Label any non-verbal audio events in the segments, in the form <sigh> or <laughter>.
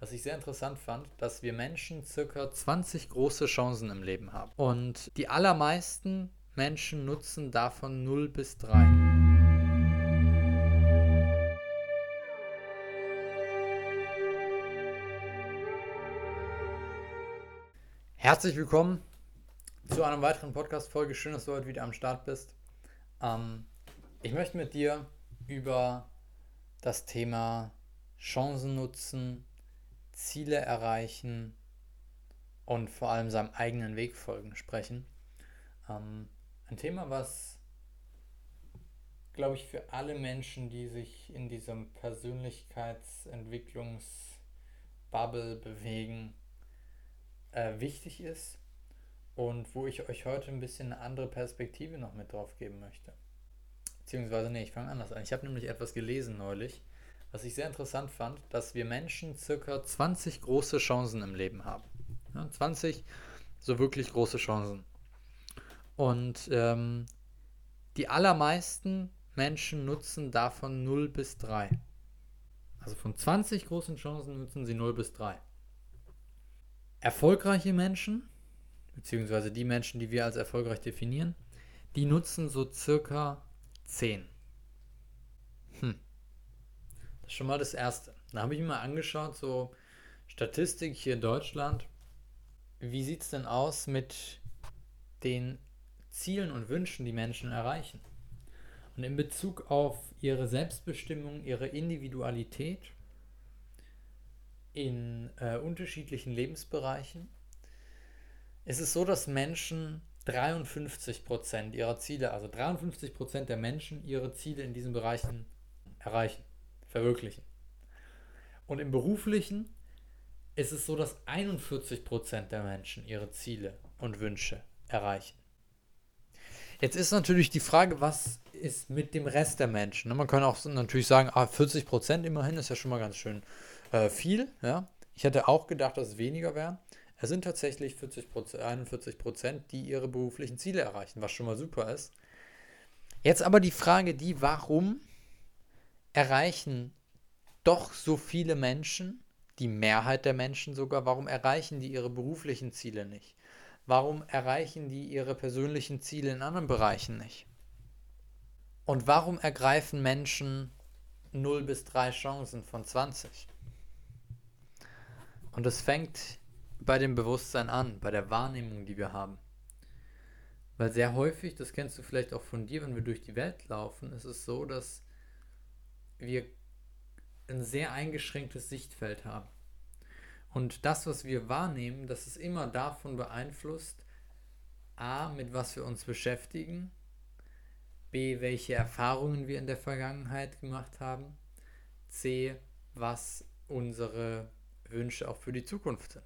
was ich sehr interessant fand, dass wir Menschen circa 20 große Chancen im Leben haben. Und die allermeisten Menschen nutzen davon 0 bis 3. Herzlich willkommen zu einer weiteren Podcast-Folge. Schön, dass du heute wieder am Start bist. Ähm, ich möchte mit dir über das Thema Chancen nutzen, Ziele erreichen und vor allem seinem eigenen Weg folgen sprechen. Ähm, ein Thema, was, glaube ich, für alle Menschen, die sich in diesem Persönlichkeitsentwicklungsbubble bewegen, äh, wichtig ist und wo ich euch heute ein bisschen eine andere Perspektive noch mit drauf geben möchte. Beziehungsweise, nee, ich fange anders an. Ich habe nämlich etwas gelesen neulich, was ich sehr interessant fand, dass wir Menschen circa 20 große Chancen im Leben haben. Ja, 20 so wirklich große Chancen. Und ähm, die allermeisten Menschen nutzen davon 0 bis 3. Also von 20 großen Chancen nutzen sie 0 bis 3. Erfolgreiche Menschen, beziehungsweise die Menschen, die wir als erfolgreich definieren, die nutzen so circa 10. schon mal das Erste. Da habe ich mir mal angeschaut, so Statistik hier in Deutschland. Wie sieht es denn aus mit den Zielen und Wünschen, die Menschen erreichen? Und in Bezug auf ihre Selbstbestimmung, ihre Individualität in äh, unterschiedlichen Lebensbereichen, ist es so, dass Menschen 53% ihrer Ziele, also 53% der Menschen ihre Ziele in diesen Bereichen erreichen verwirklichen. Und im beruflichen ist es so, dass 41% der Menschen ihre Ziele und Wünsche erreichen. Jetzt ist natürlich die Frage, was ist mit dem Rest der Menschen? Ne, man kann auch natürlich sagen, ah, 40% immerhin ist ja schon mal ganz schön äh, viel. Ich hätte auch gedacht, dass es weniger wären. Es sind tatsächlich 40 41% die ihre beruflichen Ziele erreichen, was schon mal super ist. Jetzt aber die Frage, die, warum erreichen doch so viele Menschen, die Mehrheit der Menschen sogar, warum erreichen die ihre beruflichen Ziele nicht? Warum erreichen die ihre persönlichen Ziele in anderen Bereichen nicht? Und warum ergreifen Menschen 0 bis 3 Chancen von 20? Und es fängt bei dem Bewusstsein an, bei der Wahrnehmung, die wir haben. Weil sehr häufig, das kennst du vielleicht auch von dir, wenn wir durch die Welt laufen, ist es so, dass wir ein sehr eingeschränktes Sichtfeld haben. Und das, was wir wahrnehmen, das ist immer davon beeinflusst, a, mit was wir uns beschäftigen, b, welche Erfahrungen wir in der Vergangenheit gemacht haben, c, was unsere Wünsche auch für die Zukunft sind.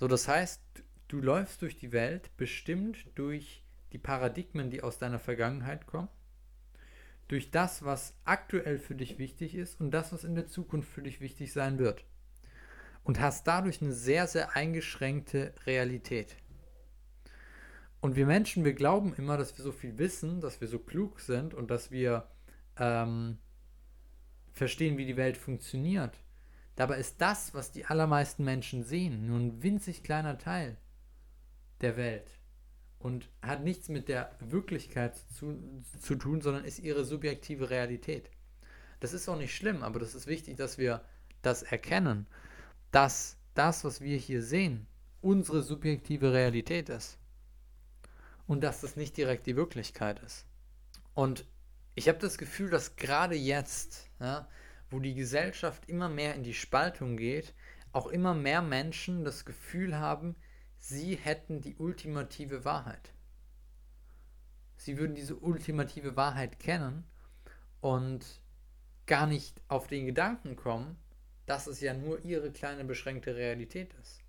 So, das heißt, du läufst durch die Welt bestimmt durch die Paradigmen, die aus deiner Vergangenheit kommen durch das, was aktuell für dich wichtig ist und das, was in der Zukunft für dich wichtig sein wird. Und hast dadurch eine sehr, sehr eingeschränkte Realität. Und wir Menschen, wir glauben immer, dass wir so viel wissen, dass wir so klug sind und dass wir ähm, verstehen, wie die Welt funktioniert. Dabei ist das, was die allermeisten Menschen sehen, nur ein winzig kleiner Teil der Welt und hat nichts mit der Wirklichkeit zu, zu tun, sondern ist ihre subjektive Realität. Das ist auch nicht schlimm, aber das ist wichtig, dass wir das erkennen, dass das, was wir hier sehen, unsere subjektive Realität ist. Und dass das nicht direkt die Wirklichkeit ist. Und ich habe das Gefühl, dass gerade jetzt, ja, wo die Gesellschaft immer mehr in die Spaltung geht, auch immer mehr Menschen das Gefühl haben, sie hätten die ultimative Wahrheit. Sie würden diese ultimative Wahrheit kennen und gar nicht auf den Gedanken kommen, dass es ja nur ihre kleine beschränkte Realität ist.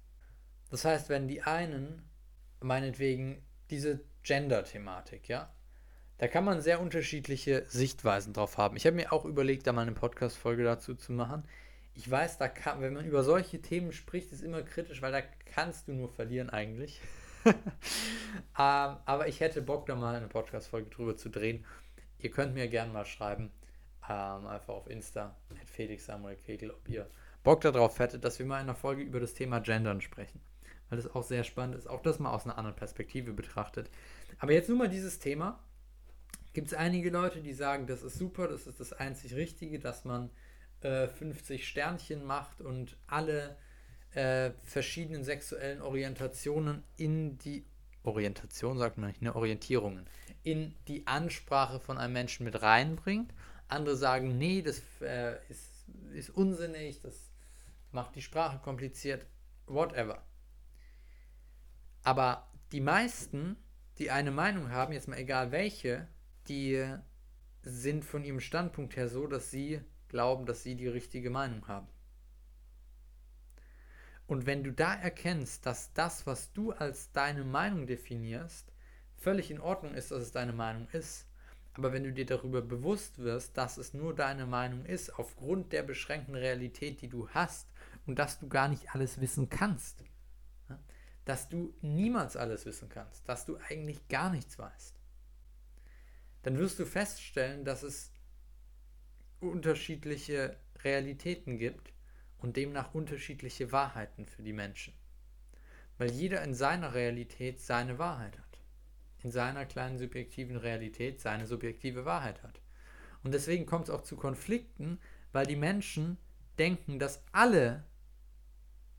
Das heißt, wenn die einen, meinetwegen diese Gender-Thematik, ja, da kann man sehr unterschiedliche Sichtweisen drauf haben. Ich habe mir auch überlegt, da mal eine Podcast-Folge dazu zu machen ich weiß, da kann, wenn man über solche Themen spricht, ist immer kritisch, weil da kannst du nur verlieren eigentlich. <laughs> ähm, aber ich hätte Bock, da mal eine Podcast-Folge drüber zu drehen. Ihr könnt mir gerne mal schreiben, ähm, einfach auf Insta, Felix Samuel Kegel, ob ihr Bock darauf hätte, dass wir mal in einer Folge über das Thema Gendern sprechen. Weil das auch sehr spannend ist, auch das mal aus einer anderen Perspektive betrachtet. Aber jetzt nur mal dieses Thema. Gibt es einige Leute, die sagen, das ist super, das ist das einzig Richtige, dass man äh, 50 Sternchen macht und alle äh, verschiedenen sexuellen Orientationen in die Orientation, sagt man nicht, ne, Orientierungen, in die Ansprache von einem Menschen mit reinbringt. Andere sagen, nee, das äh, ist, ist unsinnig, das macht die Sprache kompliziert, whatever. Aber die meisten, die eine Meinung haben, jetzt mal egal welche, die sind von ihrem Standpunkt her so, dass sie glauben, dass sie die richtige Meinung haben. Und wenn du da erkennst, dass das, was du als deine Meinung definierst, völlig in Ordnung ist, dass es deine Meinung ist, aber wenn du dir darüber bewusst wirst, dass es nur deine Meinung ist, aufgrund der beschränkten Realität, die du hast, und dass du gar nicht alles wissen kannst, dass du niemals alles wissen kannst, dass du eigentlich gar nichts weißt, dann wirst du feststellen, dass es unterschiedliche Realitäten gibt und demnach unterschiedliche Wahrheiten für die Menschen. Weil jeder in seiner Realität seine Wahrheit hat. In seiner kleinen subjektiven Realität seine subjektive Wahrheit hat. Und deswegen kommt es auch zu Konflikten, weil die Menschen denken, dass alle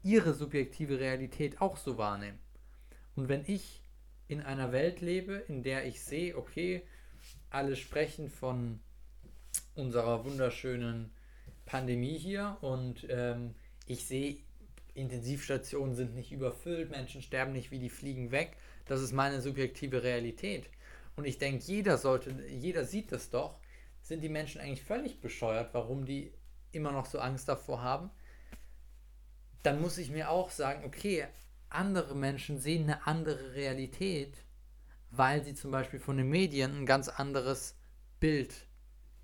ihre subjektive Realität auch so wahrnehmen. Und wenn ich in einer Welt lebe, in der ich sehe, okay, alle sprechen von unserer wunderschönen Pandemie hier und ähm, ich sehe, Intensivstationen sind nicht überfüllt, Menschen sterben nicht wie die Fliegen weg. Das ist meine subjektive Realität. Und ich denke, jeder sollte, jeder sieht das doch. Sind die Menschen eigentlich völlig bescheuert, warum die immer noch so Angst davor haben? Dann muss ich mir auch sagen, okay, andere Menschen sehen eine andere Realität, weil sie zum Beispiel von den Medien ein ganz anderes Bild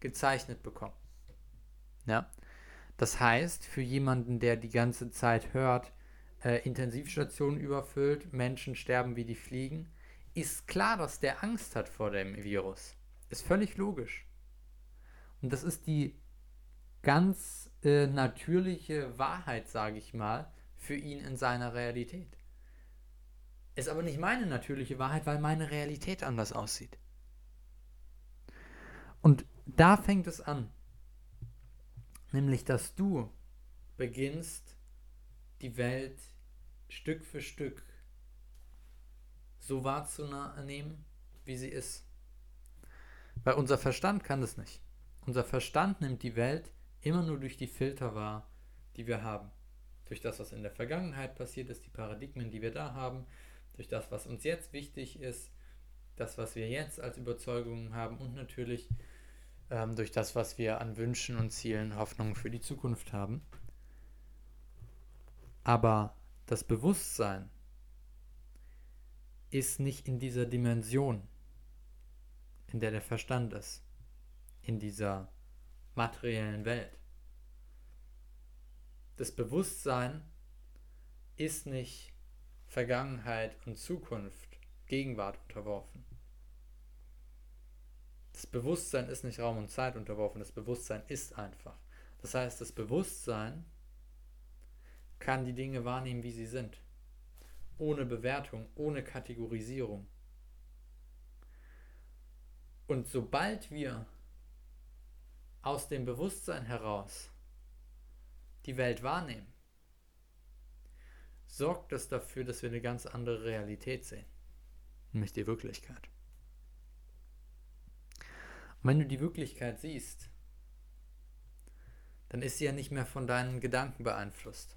gezeichnet bekommen. Ja? Das heißt, für jemanden, der die ganze Zeit hört, äh, Intensivstationen überfüllt, Menschen sterben wie die Fliegen, ist klar, dass der Angst hat vor dem Virus. Ist völlig logisch. Und das ist die ganz äh, natürliche Wahrheit, sage ich mal, für ihn in seiner Realität. Ist aber nicht meine natürliche Wahrheit, weil meine Realität anders aussieht. Und da fängt es an. Nämlich, dass du beginnst, die Welt Stück für Stück so wahrzunehmen, wie sie ist. Weil unser Verstand kann das nicht. Unser Verstand nimmt die Welt immer nur durch die Filter wahr, die wir haben. Durch das, was in der Vergangenheit passiert ist, die Paradigmen, die wir da haben, durch das, was uns jetzt wichtig ist, das, was wir jetzt als Überzeugungen haben und natürlich ähm, durch das, was wir an Wünschen und Zielen, Hoffnungen für die Zukunft haben. Aber das Bewusstsein ist nicht in dieser Dimension, in der der Verstand ist, in dieser materiellen Welt. Das Bewusstsein ist nicht Vergangenheit und Zukunft, Gegenwart unterworfen. Das Bewusstsein ist nicht Raum und Zeit unterworfen, das Bewusstsein ist einfach. Das heißt, das Bewusstsein kann die Dinge wahrnehmen, wie sie sind. Ohne Bewertung, ohne Kategorisierung. Und sobald wir aus dem Bewusstsein heraus die Welt wahrnehmen, sorgt das dafür, dass wir eine ganz andere Realität sehen. Nämlich die Wirklichkeit. Wenn du die Wirklichkeit siehst, dann ist sie ja nicht mehr von deinen Gedanken beeinflusst.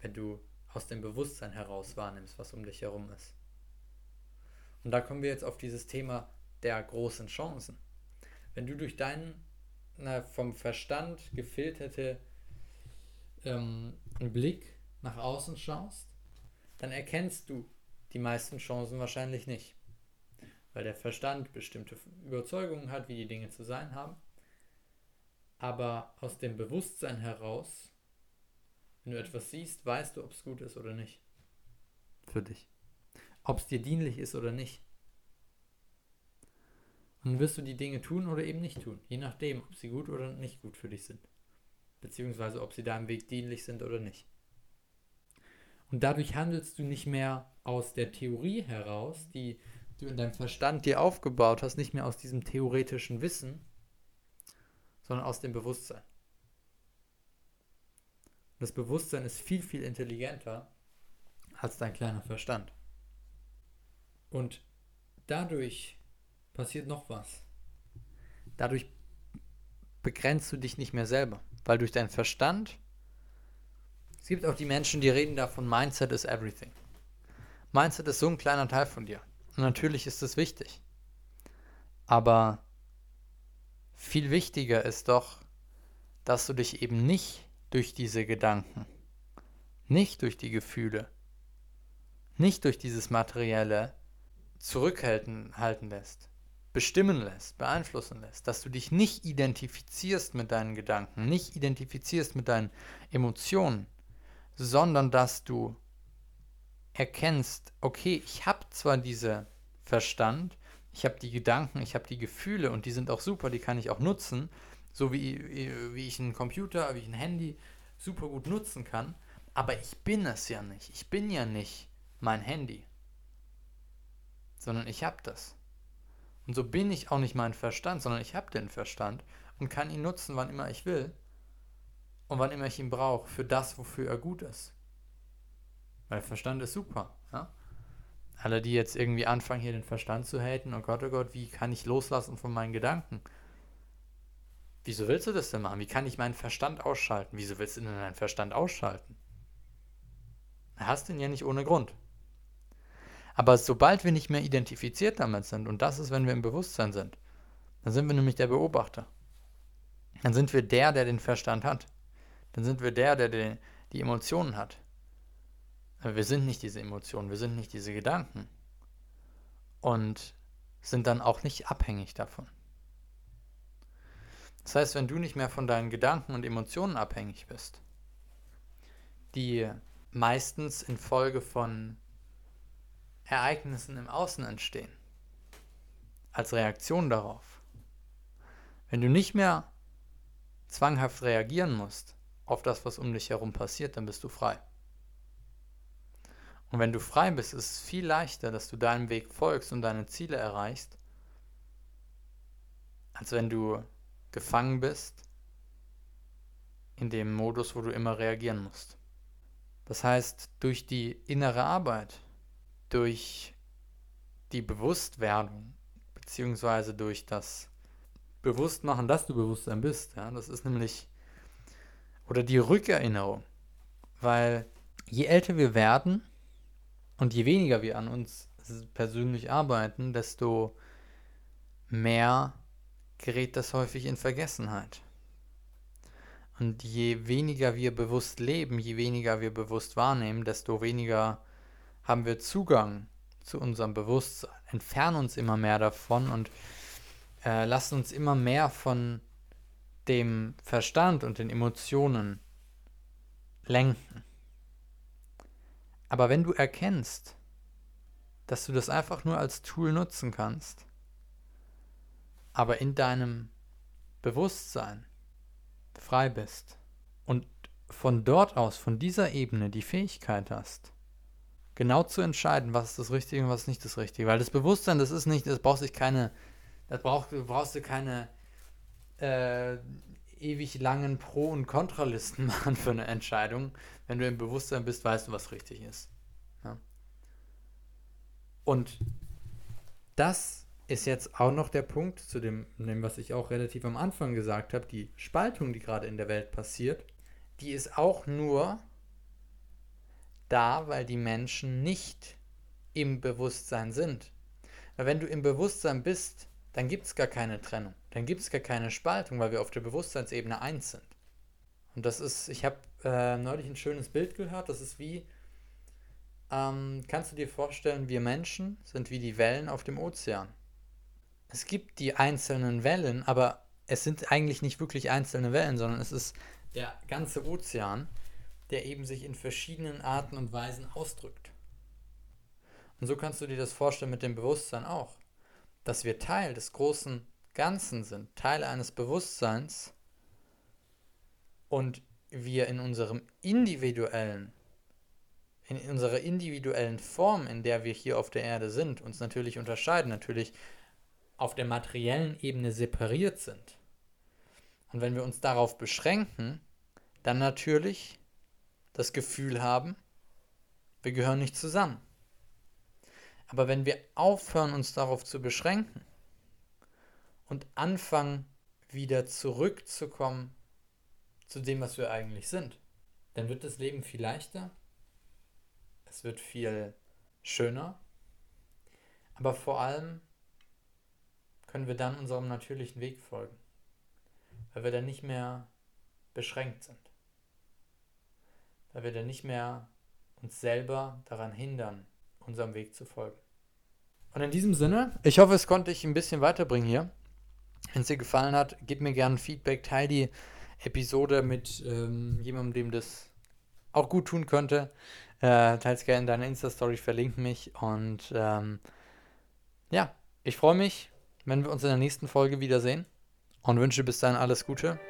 Wenn du aus dem Bewusstsein heraus wahrnimmst, was um dich herum ist. Und da kommen wir jetzt auf dieses Thema der großen Chancen. Wenn du durch deinen na, vom Verstand gefilterte ähm, Blick nach außen schaust, dann erkennst du die meisten Chancen wahrscheinlich nicht weil der Verstand bestimmte Überzeugungen hat, wie die Dinge zu sein haben. Aber aus dem Bewusstsein heraus, wenn du etwas siehst, weißt du, ob es gut ist oder nicht. Für dich. Ob es dir dienlich ist oder nicht. Und dann wirst du die Dinge tun oder eben nicht tun, je nachdem, ob sie gut oder nicht gut für dich sind. beziehungsweise ob sie deinem Weg dienlich sind oder nicht. Und dadurch handelst du nicht mehr aus der Theorie heraus, die du in deinem Verstand dir aufgebaut hast, nicht mehr aus diesem theoretischen Wissen, sondern aus dem Bewusstsein. Das Bewusstsein ist viel, viel intelligenter als dein kleiner Verstand. Und dadurch passiert noch was. Dadurch begrenzt du dich nicht mehr selber, weil durch deinen Verstand, es gibt auch die Menschen, die reden davon, Mindset is everything. Mindset ist so ein kleiner Teil von dir. Natürlich ist es wichtig. Aber viel wichtiger ist doch, dass du dich eben nicht durch diese Gedanken, nicht durch die Gefühle, nicht durch dieses Materielle zurückhalten halten lässt, bestimmen lässt, beeinflussen lässt, dass du dich nicht identifizierst mit deinen Gedanken, nicht identifizierst mit deinen Emotionen, sondern dass du erkennst, okay, ich habe zwar diesen Verstand, ich habe die Gedanken, ich habe die Gefühle und die sind auch super, die kann ich auch nutzen, so wie, wie ich einen Computer, wie ich ein Handy super gut nutzen kann, aber ich bin es ja nicht. Ich bin ja nicht mein Handy, sondern ich habe das. Und so bin ich auch nicht mein Verstand, sondern ich habe den Verstand und kann ihn nutzen, wann immer ich will und wann immer ich ihn brauche, für das, wofür er gut ist. Weil Verstand ist super. Ja? Alle, die jetzt irgendwie anfangen, hier den Verstand zu haten, oh Gott, oh Gott, wie kann ich loslassen von meinen Gedanken? Wieso willst du das denn machen? Wie kann ich meinen Verstand ausschalten? Wieso willst du denn deinen Verstand ausschalten? Du hast ihn ja nicht ohne Grund. Aber sobald wir nicht mehr identifiziert damit sind, und das ist, wenn wir im Bewusstsein sind, dann sind wir nämlich der Beobachter. Dann sind wir der, der den Verstand hat. Dann sind wir der, der die Emotionen hat. Aber wir sind nicht diese Emotionen, wir sind nicht diese Gedanken. Und sind dann auch nicht abhängig davon. Das heißt, wenn du nicht mehr von deinen Gedanken und Emotionen abhängig bist, die meistens infolge von Ereignissen im Außen entstehen, als Reaktion darauf, wenn du nicht mehr zwanghaft reagieren musst auf das, was um dich herum passiert, dann bist du frei. Und wenn du frei bist, ist es viel leichter, dass du deinem Weg folgst und deine Ziele erreichst, als wenn du gefangen bist in dem Modus, wo du immer reagieren musst. Das heißt, durch die innere Arbeit, durch die Bewusstwerdung, beziehungsweise durch das Bewusstmachen, dass du Bewusstsein bist, ja, das ist nämlich, oder die Rückerinnerung, weil je älter wir werden und je weniger wir an uns persönlich arbeiten, desto mehr gerät das häufig in Vergessenheit. Und je weniger wir bewusst leben, je weniger wir bewusst wahrnehmen, desto weniger haben wir Zugang zu unserem Bewusstsein, entfernen uns immer mehr davon und äh, lassen uns immer mehr von dem Verstand und den Emotionen lenken. Aber wenn du erkennst, dass du das einfach nur als Tool nutzen kannst, aber in deinem Bewusstsein frei bist und von dort aus, von dieser Ebene die Fähigkeit hast, genau zu entscheiden, was ist das Richtige und was ist nicht das Richtige. Weil das Bewusstsein, das ist nicht, das brauchst sich keine, das brauch, brauchst du keine äh, ewig langen Pro- und Kontralisten <laughs> machen für eine Entscheidung. Wenn du im Bewusstsein bist, weißt du, was richtig ist. Ja? Und das ist jetzt auch noch der Punkt zu dem, dem, was ich auch relativ am Anfang gesagt habe, die Spaltung, die gerade in der Welt passiert, die ist auch nur da, weil die Menschen nicht im Bewusstsein sind. Weil wenn du im Bewusstsein bist, dann gibt es gar keine Trennung, dann gibt es gar keine Spaltung, weil wir auf der Bewusstseinsebene eins sind. Und das ist, ich habe äh, neulich ein schönes Bild gehört, das ist wie, ähm, kannst du dir vorstellen, wir Menschen sind wie die Wellen auf dem Ozean es gibt die einzelnen Wellen, aber es sind eigentlich nicht wirklich einzelne Wellen, sondern es ist der ganze Ozean, der eben sich in verschiedenen Arten und Weisen ausdrückt. Und so kannst du dir das vorstellen mit dem Bewusstsein auch, dass wir Teil des großen Ganzen sind, Teil eines Bewusstseins, und wir in unserem individuellen, in unserer individuellen Form, in der wir hier auf der Erde sind, uns natürlich unterscheiden, natürlich auf der materiellen Ebene separiert sind. Und wenn wir uns darauf beschränken, dann natürlich das Gefühl haben, wir gehören nicht zusammen. Aber wenn wir aufhören, uns darauf zu beschränken und anfangen, wieder zurückzukommen zu dem, was wir eigentlich sind, dann wird das Leben viel leichter, es wird viel schöner, aber vor allem können wir dann unserem natürlichen Weg folgen, weil wir dann nicht mehr beschränkt sind, weil wir dann nicht mehr uns selber daran hindern, unserem Weg zu folgen. Und in diesem Sinne, ich hoffe, es konnte ich ein bisschen weiterbringen hier. Wenn es dir gefallen hat, gib mir gerne Feedback, teile die Episode mit ähm, jemandem, dem das auch gut tun könnte. Äh, teils gerne in deiner Insta-Story, verlink mich und ähm, ja, ich freue mich, wenn wir uns in der nächsten Folge wiedersehen und wünsche bis dahin alles Gute